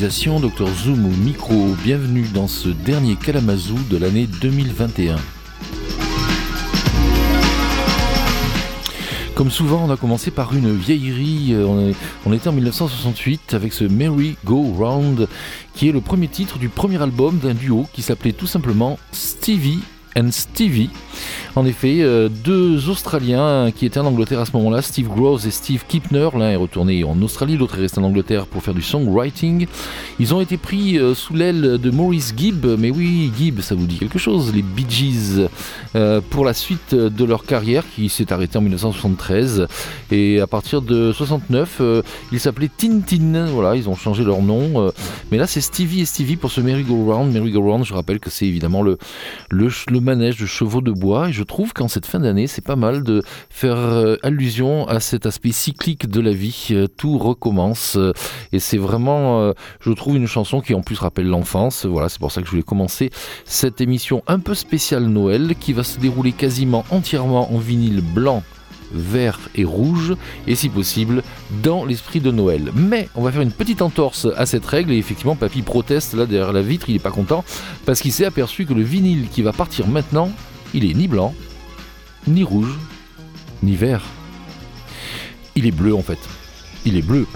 réalisation, Dr Zoom micro. Bienvenue dans ce dernier Kalamazoo de l'année 2021. Comme souvent, on a commencé par une vieillerie. On, on était en 1968 avec ce Merry Go Round, qui est le premier titre du premier album d'un duo qui s'appelait tout simplement Stevie and Stevie. En effet, euh, deux Australiens qui étaient en Angleterre à ce moment-là, Steve Groves et Steve Kipner, l'un est retourné en Australie, l'autre est resté en Angleterre pour faire du songwriting. Ils ont été pris euh, sous l'aile de Maurice Gibb, mais oui, Gibb, ça vous dit quelque chose, les Bee Gees, euh, pour la suite de leur carrière qui s'est arrêtée en 1973. Et à partir de 69, ils s'appelaient Tintin, voilà, ils ont changé leur nom. mais là, c'est Stevie et Stevie pour ce merry-go-round. Merry-go-round, je rappelle que c'est évidemment le, le, manège de chevaux de bois je trouve qu'en cette fin d'année, c'est pas mal de faire euh, allusion à cet aspect cyclique de la vie. Euh, tout recommence euh, et c'est vraiment, je trouve, une chanson qui en plus rappelle l'enfance. Voilà, c'est pour ça que je voulais commencer cette émission un peu spéciale Noël qui va se dérouler quasiment entièrement en vinyle blanc vert et rouge, et si possible, dans l'esprit de Noël. Mais on va faire une petite entorse à cette règle, et effectivement, Papy proteste là derrière la vitre, il n'est pas content, parce qu'il s'est aperçu que le vinyle qui va partir maintenant, il est ni blanc, ni rouge, ni vert. Il est bleu en fait. Il est bleu.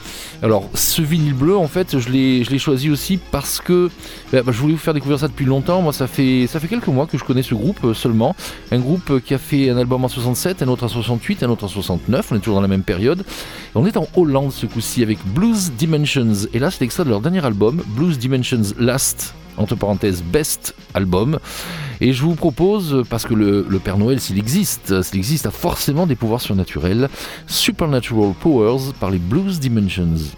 Alors, ce vinyle bleu, en fait, je l'ai choisi aussi parce que bah, bah, je voulais vous faire découvrir ça depuis longtemps. Moi, ça fait, ça fait quelques mois que je connais ce groupe euh, seulement. Un groupe qui a fait un album en 67, un autre en 68, un autre en 69. On est toujours dans la même période. on est en Hollande ce coup-ci avec Blues Dimensions. Et là, c'est l'extrait de leur dernier album, Blues Dimensions Last entre parenthèses best album. Et je vous propose, parce que le, Père Noël, s'il existe, s'il existe, a forcément des pouvoirs surnaturels, Supernatural Powers par les Blues Dimensions.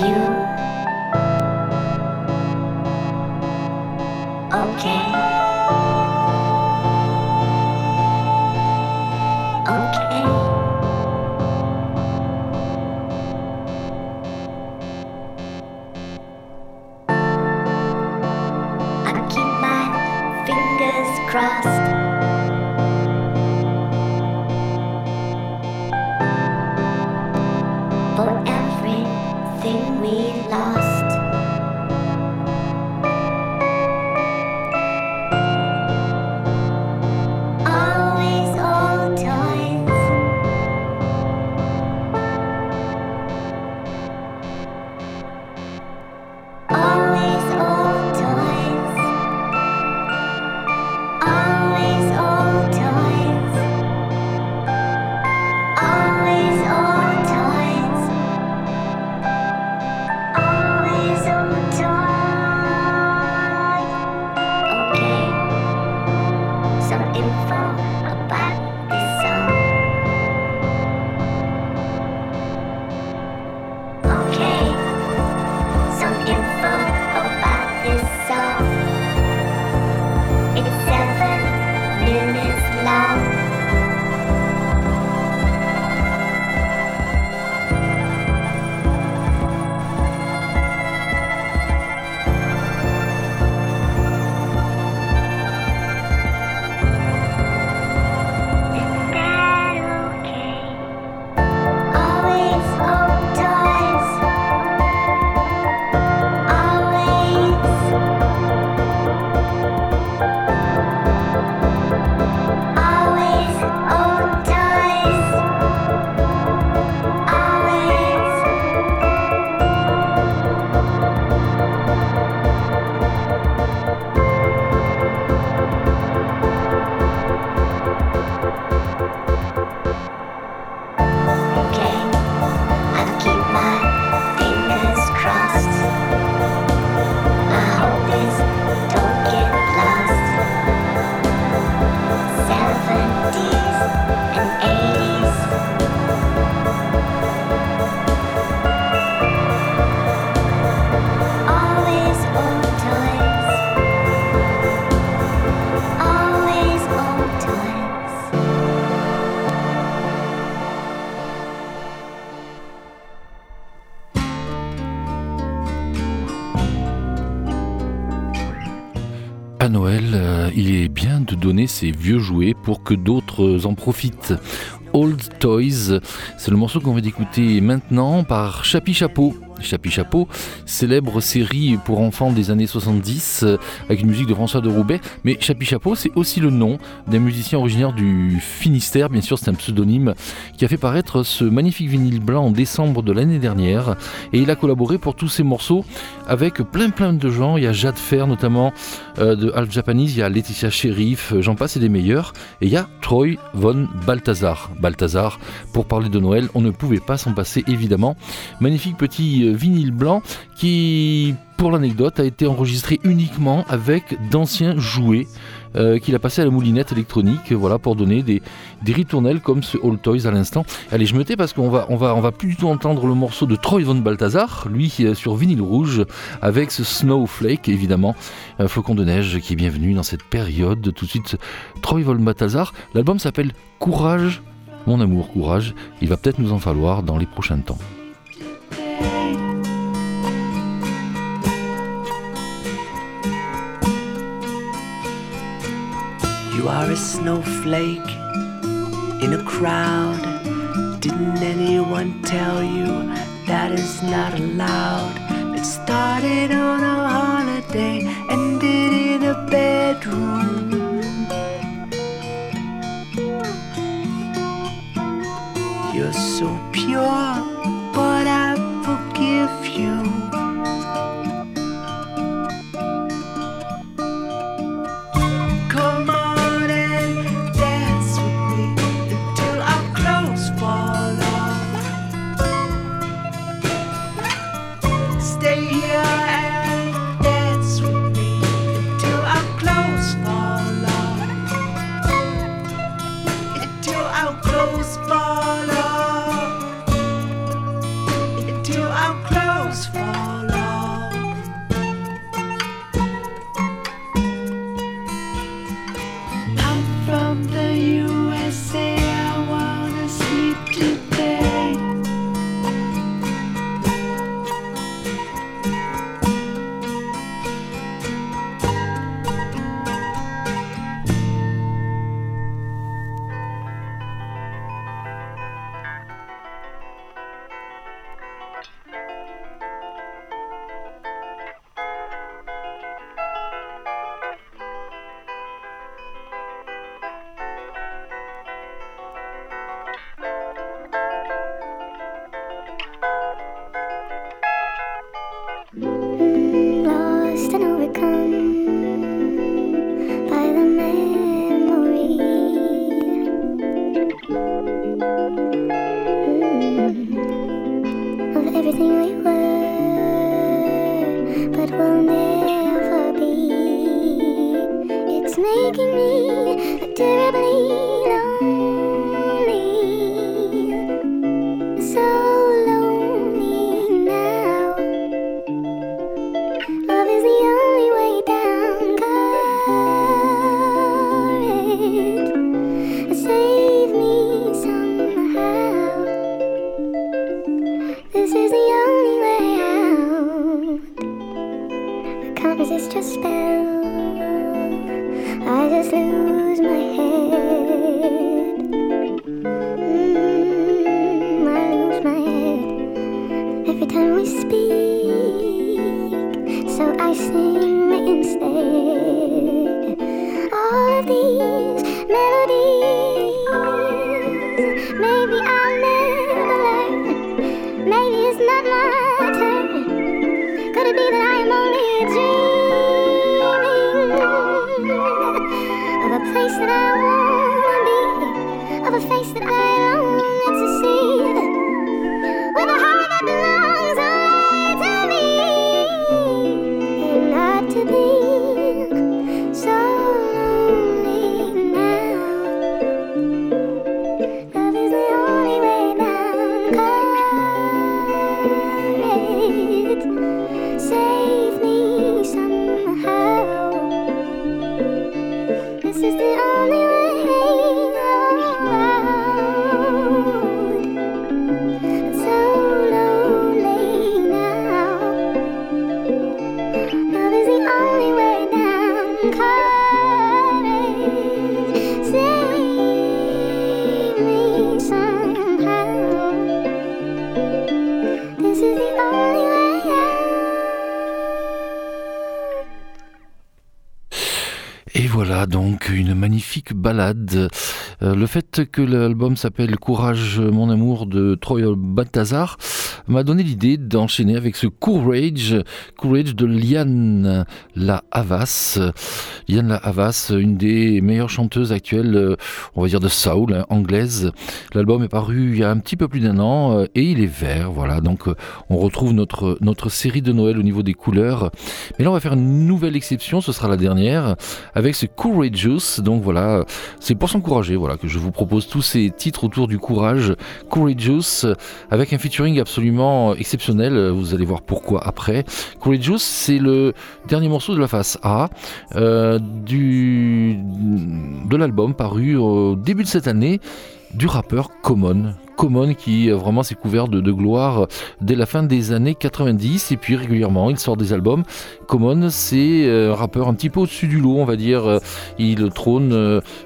you. Vieux jouets pour que d'autres en profitent. Old Toys, c'est le morceau qu'on va écouter maintenant par Chapi Chapeau. Chapi Chapeau, célèbre série pour enfants des années 70 euh, avec une musique de François de Roubaix. Mais Chapi Chapeau, c'est aussi le nom d'un musicien originaire du Finistère, bien sûr, c'est un pseudonyme qui a fait paraître ce magnifique vinyle blanc en décembre de l'année dernière. Et il a collaboré pour tous ces morceaux avec plein plein de gens. Il y a Jade Fer notamment euh, de Half Japanese, il y a Laetitia Sheriff, euh, j'en passe et des meilleurs. Et il y a Troy von Balthazar. Balthazar, pour parler de Noël, on ne pouvait pas s'en passer évidemment. Magnifique petit vinyle blanc qui, pour l'anecdote, a été enregistré uniquement avec d'anciens jouets. Euh, qu'il a passé à la moulinette électronique voilà, pour donner des, ritournelles comme ce All Toys à l'instant. Allez, je me tais parce qu'on va, va, plus du tout entendre le morceau de Troy von Balthazar, lui est sur vinyle rouge, avec ce Snowflake évidemment, un flocon de neige qui est bienvenu dans cette période. Tout de suite, Troy von Balthazar. L'album s'appelle Courage, mon amour, courage. Il va peut-être nous en falloir dans les prochains temps. You are a snowflake in a crowd. Didn't anyone tell you that is not allowed? It started on a holiday, ended in a bedroom. You're so pure, le fait que l'album s'appelle Courage, mon amour de Troy Balthazar m'a donné l'idée d'enchaîner avec ce Courage, Courage de Liane La Havas. Liane La Havas, une des meilleures chanteuses actuelles, euh, on va dire de soul, hein, anglaise. L'album est paru il y a un petit peu plus d'un an euh, et il est vert, voilà. Donc on retrouve notre, notre série de Noël au niveau des couleurs. Mais là on va faire une nouvelle exception, ce sera la dernière, avec ce Courageous. Donc voilà, c'est pour s'encourager voilà, que je vous propose tous ces titres autour du courage. Courageous, avec un featuring absolument exceptionnel. Vous allez voir pourquoi après. Courageous, c'est le dernier morceau de la face A euh, du, de l'album paru au début de cette année du rappeur Common. Common qui euh, vraiment s'est couvert de, gloire dès la fin des années 90 et puis régulièrement il sort des albums. Common c'est euh, un rappeur un petit peu au-dessus du lot on va dire. Euh, il trône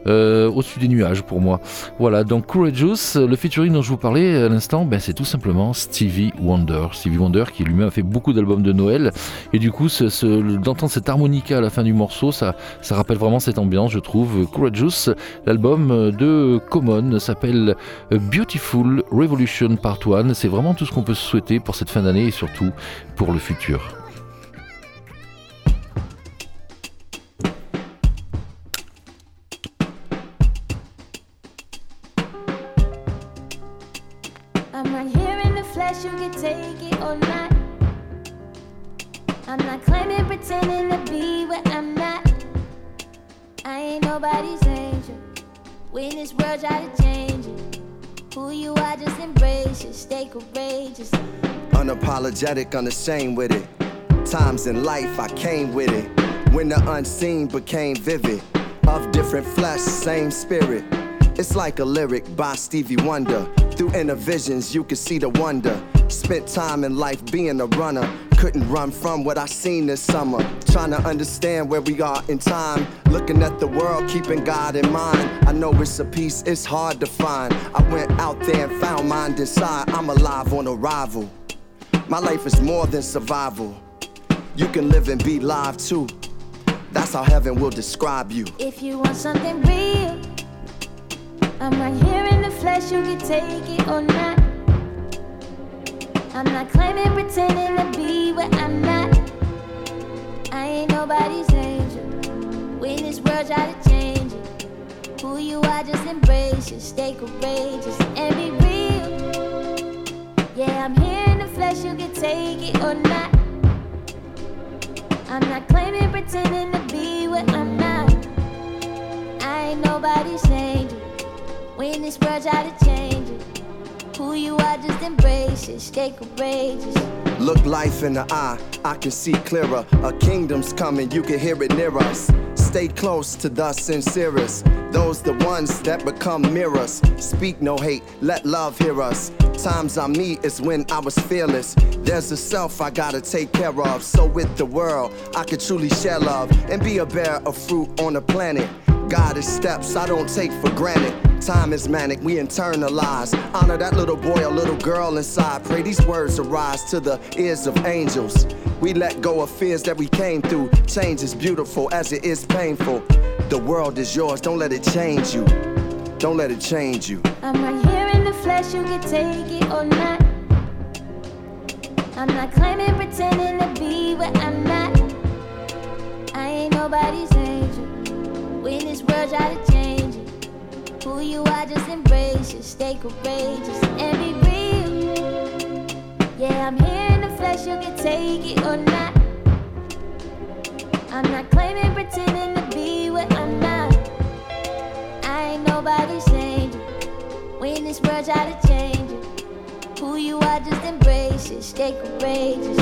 au-dessus des nuages pour moi. Voilà donc Courageous, le featuring dont je vous parlais à l'instant, ben, c'est tout simplement Stevie Wonder. Stevie Wonder qui lui-même a fait beaucoup d'albums de Noël et du coup d'entendre cette harmonica à la fin du morceau ça, rappelle vraiment cette ambiance je trouve. Courageous, l'album de Common s'appelle Beautiful Revolution Part 1. C'est vraiment tout ce qu'on peut souhaiter pour cette fin d'année et surtout pour le futur. Unapologetic, unashamed with it. Times in life I came with it. When the unseen became vivid. Of different flesh, same spirit. It's like a lyric by Stevie Wonder. Through inner visions, you can see the wonder. Spent time in life being a runner. Couldn't run from what I seen this summer. Trying to understand where we are in time. Looking at the world, keeping God in mind. I know it's a piece, it's hard to find. I went out there and found mine inside. I'm alive on arrival. My life is more than survival. You can live and be live too. That's how heaven will describe you. If you want something real, I'm right here in the flesh, you can take it or not. I'm not claiming, pretending to be where I'm not. I ain't nobody's angel. When this world try to change it, who you are, just embrace it. Stay courageous and be real. Yeah, I'm here in the flesh, you can take it or not. I'm not claiming, pretending to be what I'm not. I ain't nobody's angel. When this world try to change it. Who you are, just embrace it. Stay courageous. Look life in the eye, I can see clearer. A kingdom's coming, you can hear it near us. Stay close to the sincerest. Those the ones that become mirrors. Speak no hate, let love hear us. Times I meet is when I was fearless. There's a self I gotta take care of. So with the world, I can truly share love and be a bearer of fruit on the planet. God is steps I don't take for granted. Time is manic, we internalize. Honor that little boy or little girl inside. Pray these words arise to the ears of angels. We let go of fears that we came through. Change is beautiful as it is painful. The world is yours, don't let it change you. Don't let it change you. I'm right here in the flesh, you can take it or not. I'm not claiming, pretending to be what I'm not. I ain't nobody's angel. When this world try to who you are, just embrace it. Stay courageous and be real. Yeah, I'm here in the flesh, you can take it or not. I'm not claiming, pretending to be what I'm not. I ain't nobody's angel. When this world try to change it, who you are, just embrace it. Stay courageous.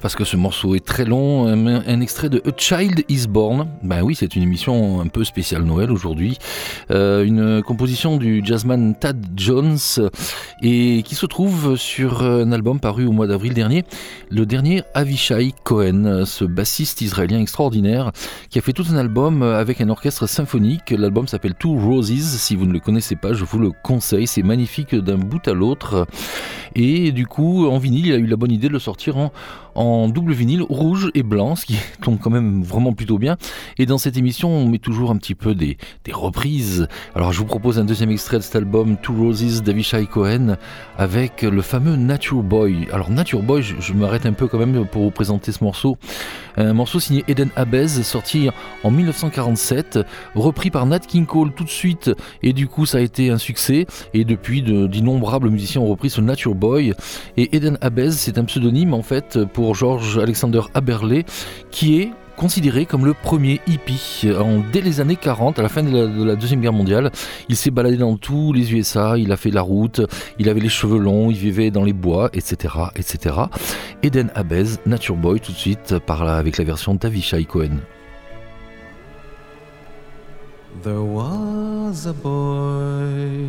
Parce que ce morceau est très long, un, extrait de A Child Is Born. Ben oui, c'est une émission un peu spéciale Noël aujourd'hui. Euh, une composition du jazzman Tad Jones et qui se trouve sur un album paru au mois d'avril dernier, le dernier Avishai Cohen, ce bassiste israélien extraordinaire qui a fait tout un album avec un orchestre symphonique. L'album s'appelle Two Roses. Si vous ne le connaissez pas, je vous le conseille. C'est magnifique d'un bout à l'autre. Et du coup, en vinyle, il a eu la bonne idée de le sortir en, en double vinyle rouge et blanc, ce qui tombe quand même vraiment plutôt bien. Et dans cette émission, on met toujours un petit peu des, des reprises. Alors je vous propose un deuxième extrait de cet album, Two Roses d'Avishai Cohen, avec le fameux Nature Boy. Alors Nature Boy, je, m'arrête un peu quand même pour vous présenter ce morceau. Un morceau signé Eden Abez, sorti en 1947, repris par Nat King Cole tout de suite, et du coup ça a été un succès. Et depuis, d'innombrables musiciens ont repris ce Nature Boy. Et Eden Abez, c'est un pseudonyme en fait pour pour George Alexander Haberley, qui est considéré comme le premier hippie. dès les années 40, à la fin de la, Deuxième Guerre mondiale, il s'est baladé dans tous les USA, il a fait la route, il avait les cheveux longs, il vivait dans les bois, etc. etc. Eden Abez, Nature Boy, tout de suite, par avec la version d'Avishai Cohen. There was a boy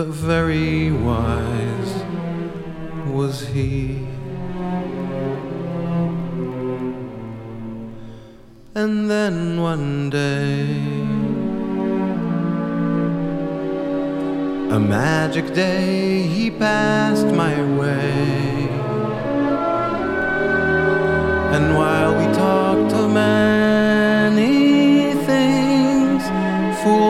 but very wise was he. And then one day, a magic day, he passed my way. And while we talked of many things, fools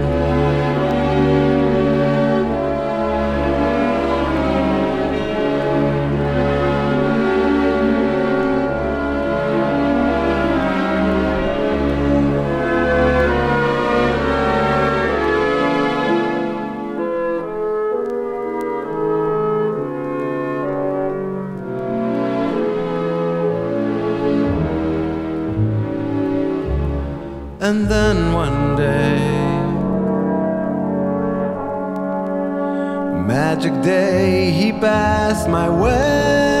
And then one day, magic day, he passed my way.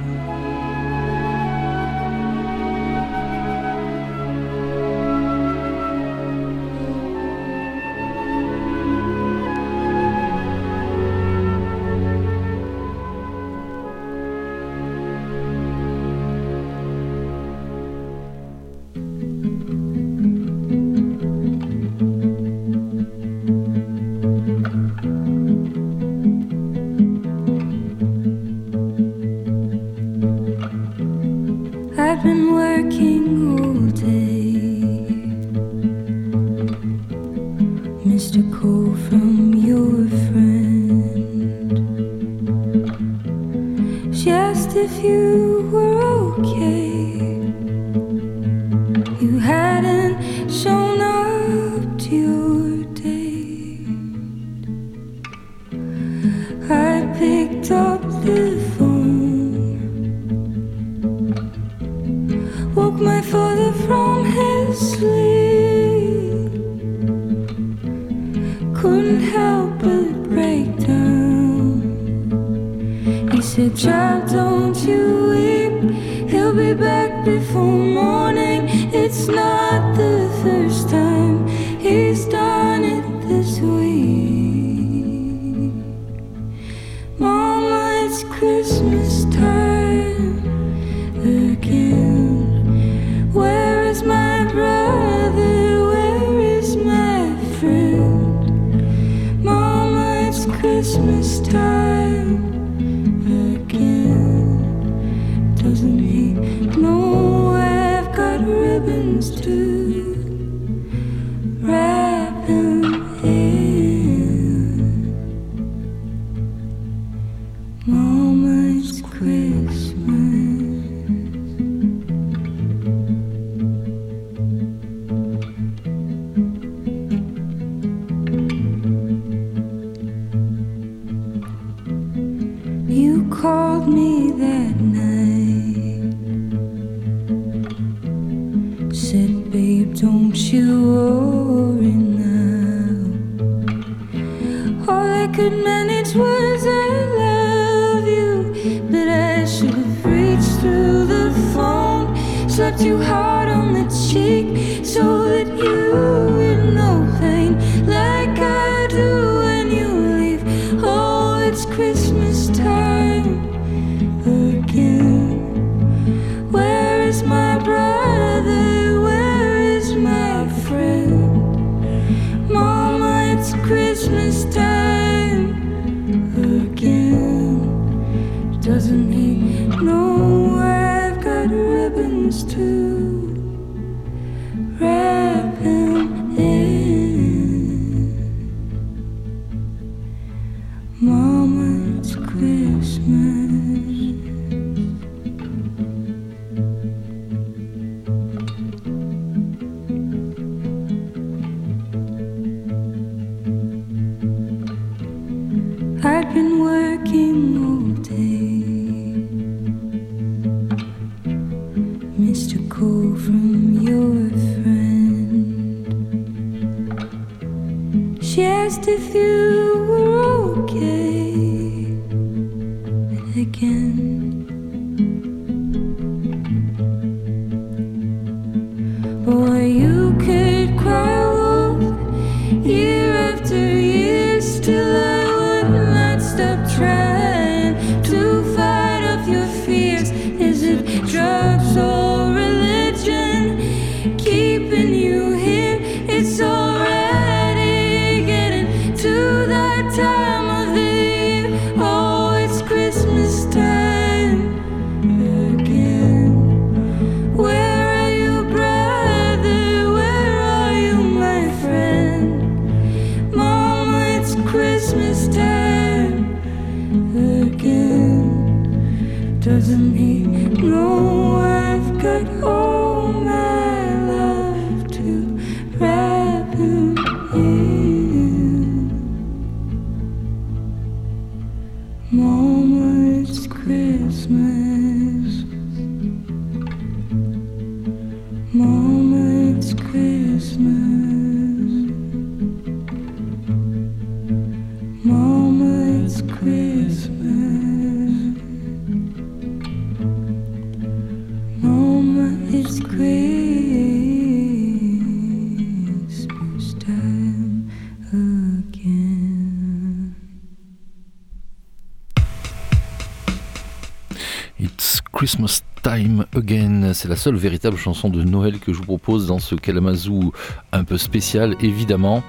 Time Again. C'est la seule véritable chanson de Noël que je vous propose dans ce Kalamazoo un peu spécial, évidemment.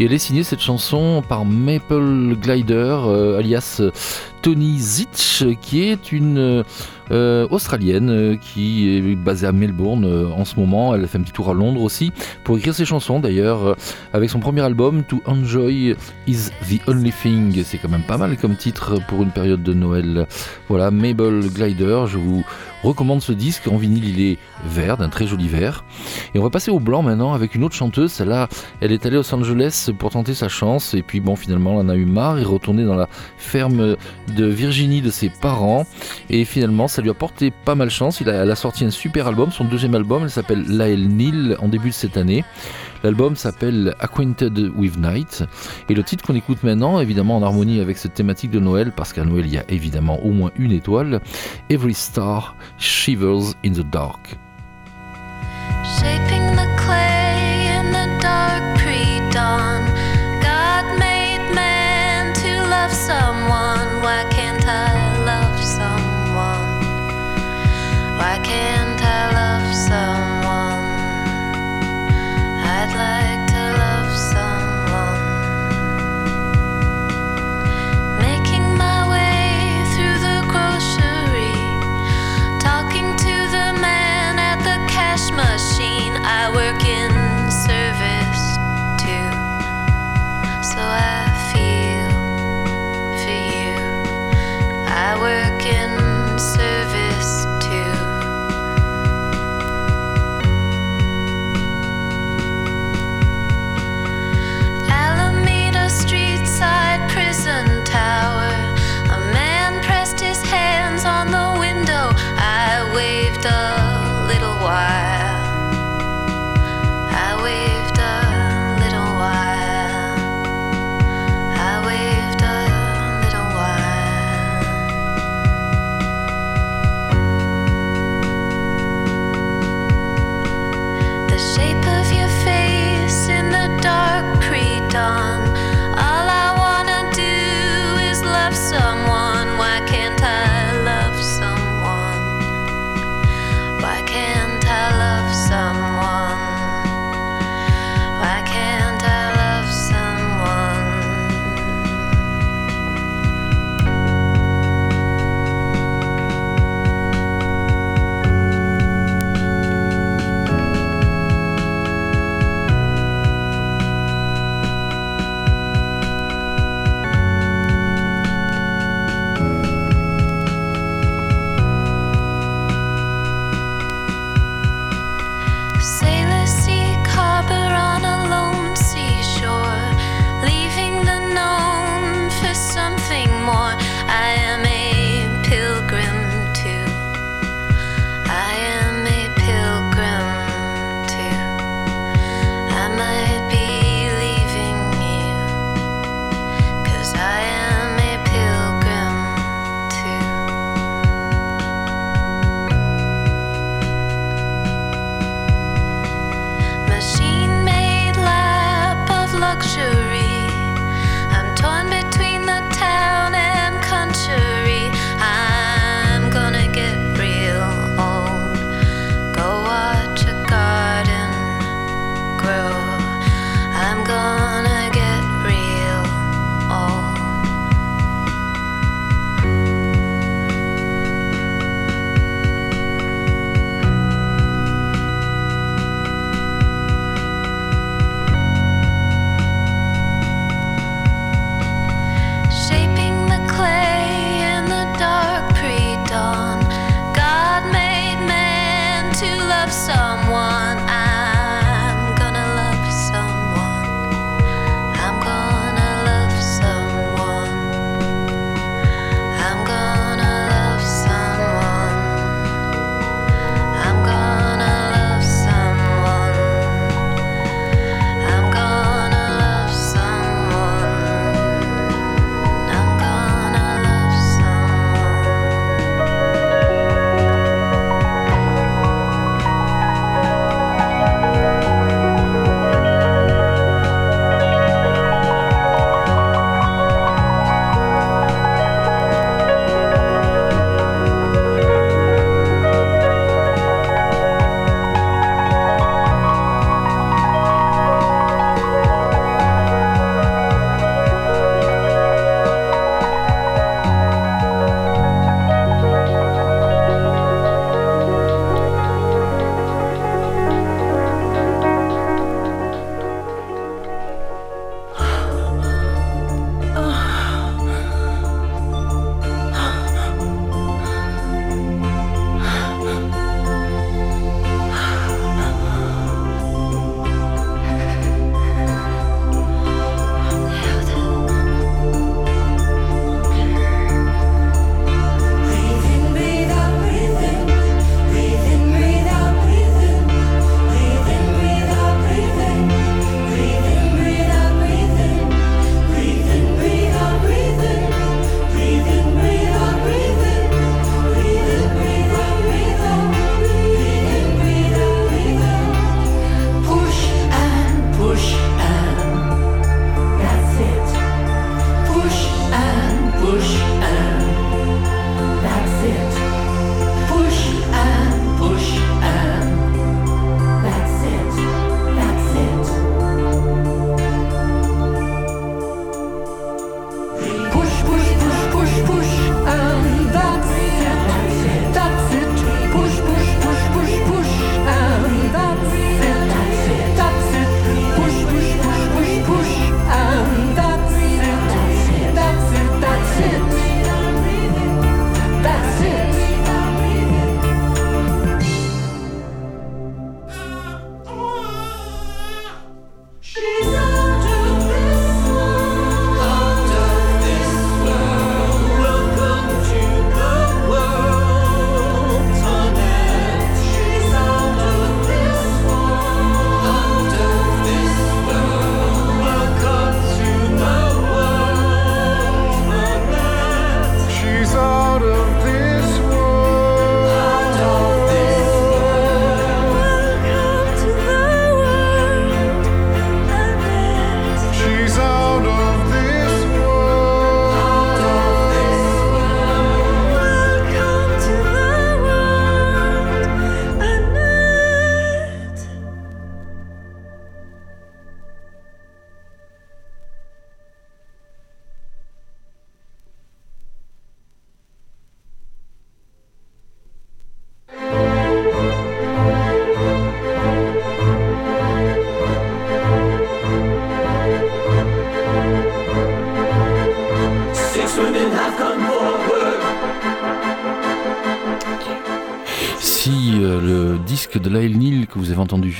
Et elle est signée cette chanson par Maple Glider, euh, alias Tony Zitch, qui est une euh, australienne euh, qui est basée à Melbourne en ce moment. Elle fait un petit tour à Londres aussi pour écrire ses chansons d'ailleurs avec son premier album To Enjoy Is the Only Thing. C'est quand même pas mal comme titre pour une période de Noël. Voilà, Mabel Glider, je vous recommande ce disque. En vinyle, il est vert, d'un très joli vert. Et on va passer au blanc maintenant avec une autre chanteuse. Celle-là, elle est allée à Los Angeles pour tenter sa chance. Et puis bon, finalement, elle en a eu marre. et est retournée dans la ferme de Virginie de ses parents. Et finalement, ça lui a porté pas mal chance. Elle a sorti un super album, son deuxième album. Elle s'appelle Lael Nil en début de cette année. L'album s'appelle Acquainted with Night et le titre qu'on écoute maintenant, évidemment en harmonie avec cette thématique de Noël, parce qu'à Noël il y a évidemment au moins une étoile, Every Star Shivers in the Dark.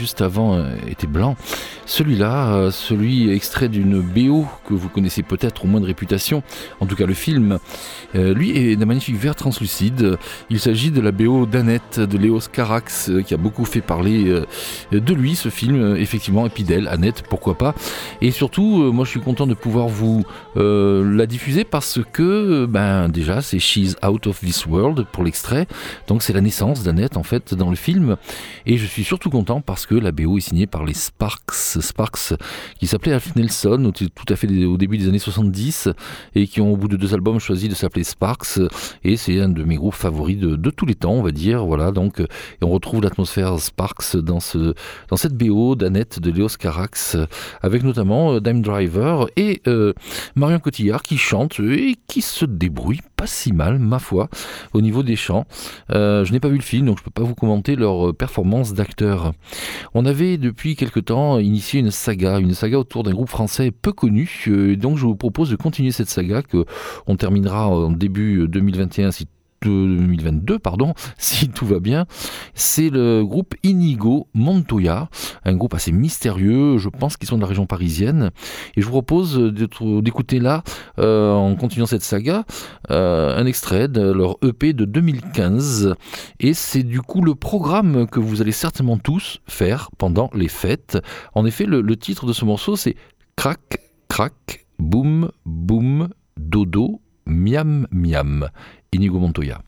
Juste avant euh, était blanc. Celui-là, euh, celui extrait d'une BO que vous connaissez peut-être au moins de réputation, en tout cas le film, euh, lui est d'un magnifique vert translucide. Il s'agit de la BO d'Annette de Léos Carax qui a beaucoup fait parler de lui, ce film, effectivement, et puis Annette, pourquoi pas. Et surtout, moi je suis content de pouvoir vous la diffuser parce que, ben déjà, c'est She's Out of This World pour l'extrait, donc c'est la naissance d'Annette en fait dans le film. Et je suis surtout content parce que la BO est signée par les Sparks, Sparks qui s'appelaient Alf Nelson tout à fait au début des années 70 et qui ont au bout de deux albums choisi de s'appeler Sparks. Et c'est un de mes groupes favoris de, tous les temps, on va dire. Voilà, donc on retrouve l'atmosphère Sparks dans, ce, dans cette BO d'Annette de Léos Carax avec notamment euh, Dime Driver et euh, Marion Cotillard qui chante et qui se débrouille pas si mal, ma foi, au niveau des chants. Euh, je n'ai pas vu le film, donc je ne peux pas vous commenter leur performance d'acteur. On avait depuis quelque temps initié une saga, une saga autour d'un groupe français peu connu, euh, donc je vous propose de continuer cette saga que on terminera en début 2021 si 2022, pardon, si tout va bien, c'est le groupe Inigo Montoya, un groupe assez mystérieux, je pense qu'ils sont de la région parisienne, et je vous propose d'écouter là, euh, en continuant cette saga, euh, un extrait de leur EP de 2015, et c'est du coup le programme que vous allez certainement tous faire pendant les fêtes. En effet, le, le titre de ce morceau, c'est Crac, crac, boum, boum, dodo, miam, miam. Inigo Montoya.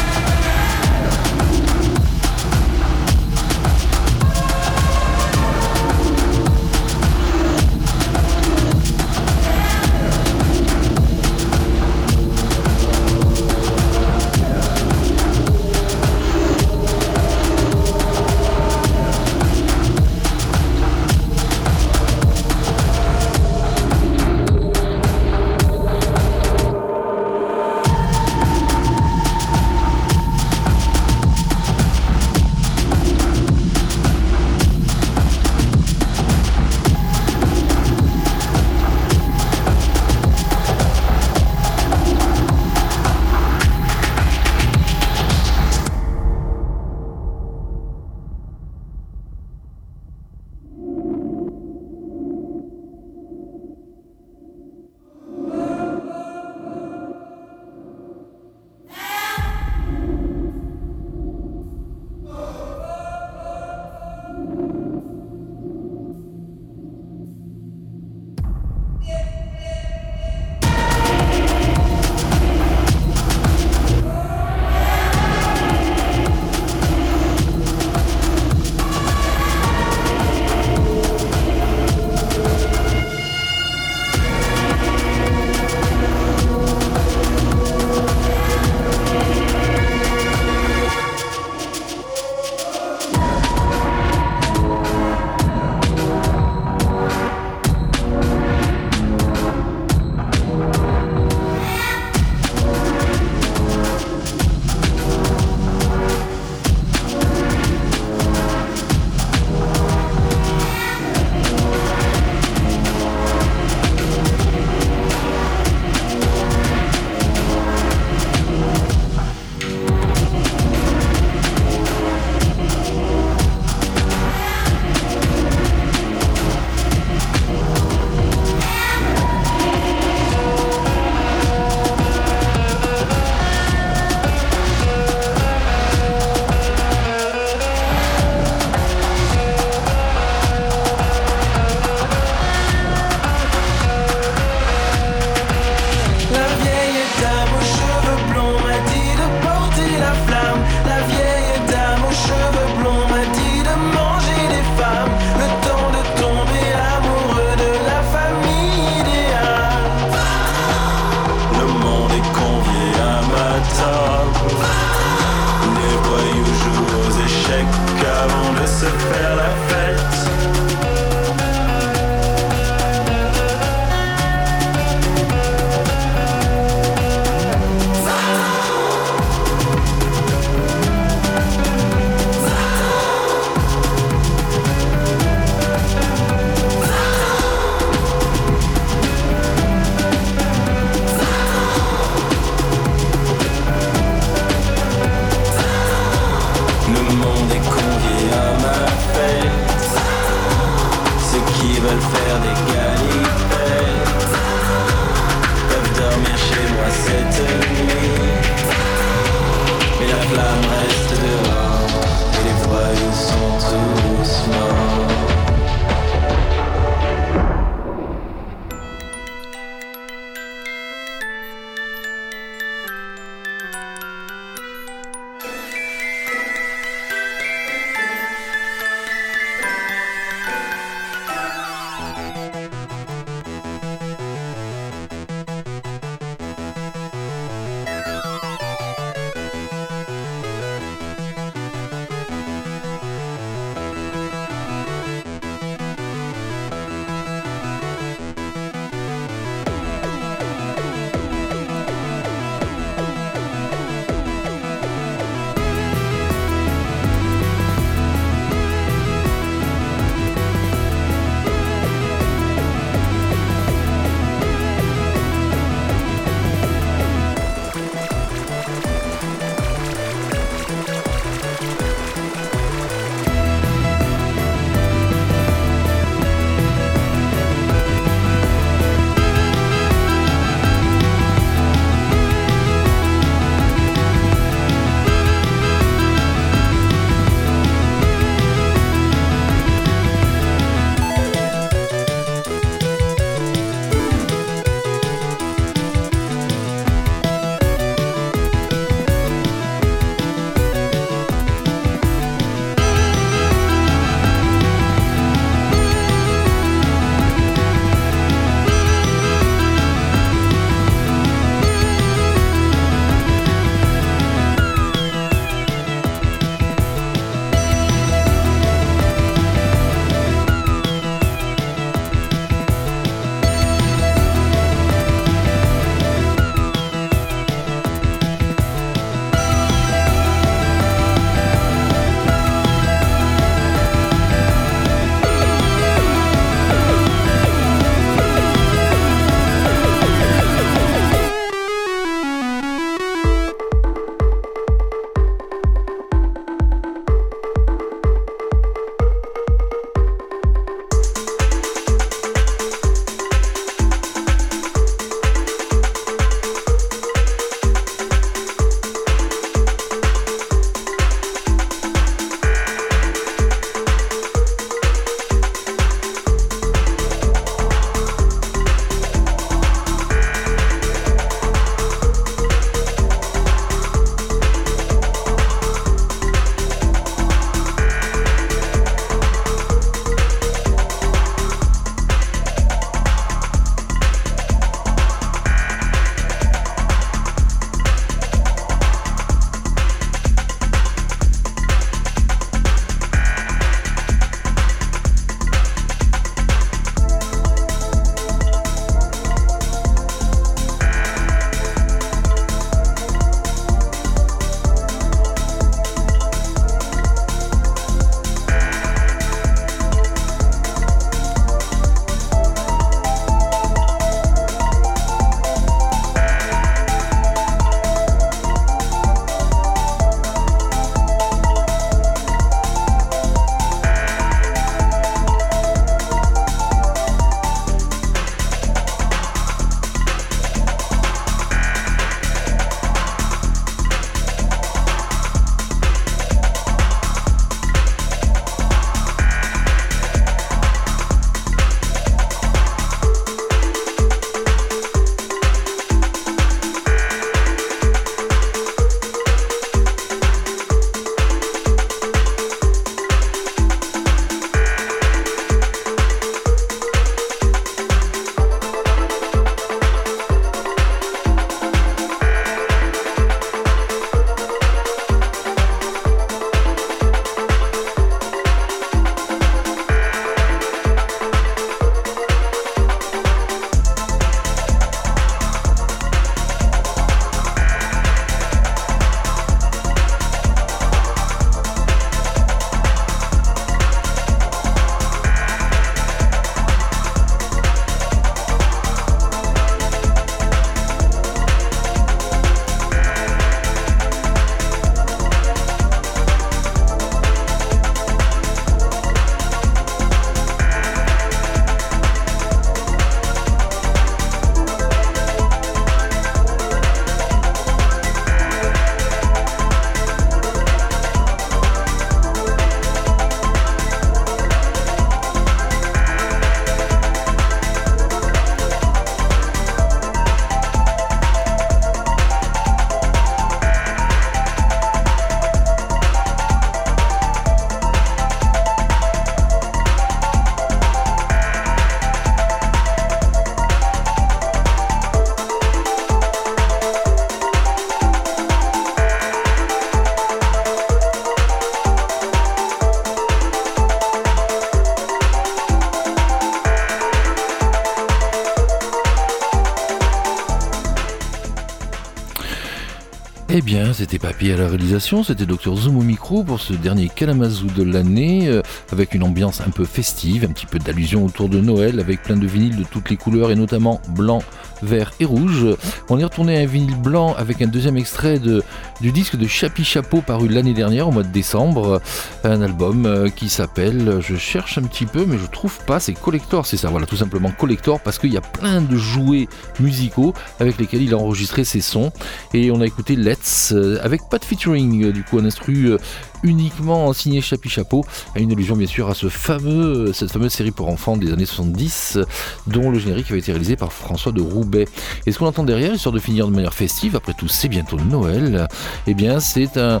Eh bien, c'était Papy à la réalisation, c'était Dr Zoom au micro pour ce dernier Kalamazoo de l'année, euh, avec une ambiance un peu festive, un petit peu d'allusion autour de Noël, avec plein de vinyles de toutes les couleurs et notamment blanc, vert et rouge. On est retourné à un vinyle blanc avec un deuxième extrait de, du disque de Chapi Chapeau paru l'année dernière au mois de décembre. Un album euh, qui s'appelle, je cherche un petit peu mais je trouve pas, c'est Collector, c'est ça, voilà tout simplement Collector parce qu'il y a plein de jouets musicaux avec lesquels il a enregistré ses sons. Et on a écouté Let's euh, avec pas de featuring, euh, du coup un instru uniquement signé Chapi Chapeau, une allusion bien sûr à ce fameux, cette fameuse série pour enfants des années 70, dont le générique avait été réalisé par François de Roubaix. Et ce qu'on entend derrière, histoire de finir de manière festive, après tout c'est bientôt Noël, eh bien c'est un,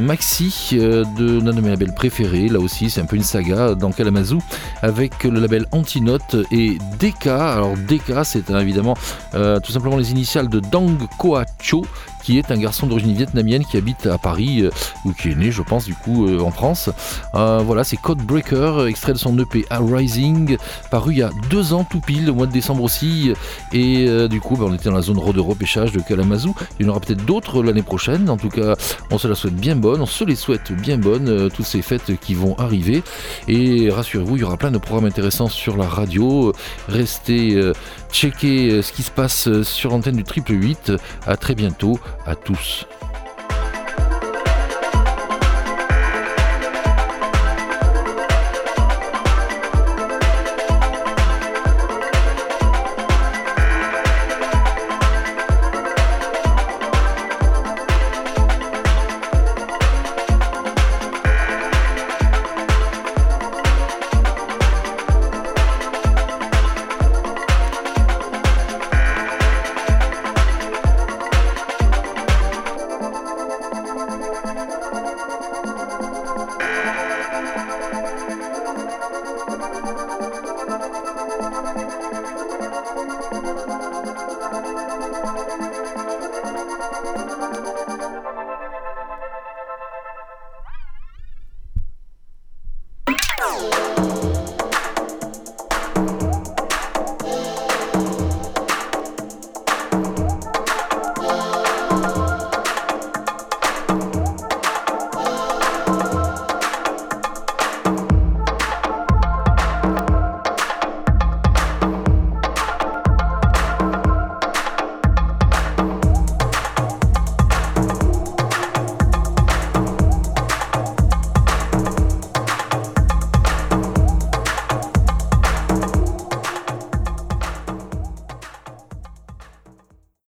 maxi euh, de l'un de mes labels préférés, là aussi c'est un peu une saga dans Kalamazoo, avec le label Antinote et DK. Alors DK c'est évidemment euh, tout simplement les initiales de Dang Koa Cho, qui est un garçon d'origine vietnamienne qui habite à Paris, euh, ou qui est né, je pense, du coup, euh, en France. Euh, voilà, c'est Codebreaker, extrait de son EP Rising, paru il y a deux ans tout pile, au mois de décembre aussi. Et du coup, bah, on était dans la zone de repêchage de Kalamazoo. Il y en aura peut-être d'autres l'année prochaine. En tout cas, on se la souhaite bien bonne, on se les souhaite bien bonnes, toutes ces fêtes qui vont arriver. Et rassurez-vous, il y aura plein de programmes intéressants sur la radio. Restez checker ce qui se passe sur l'antenne du triple 8. À très bientôt à tous.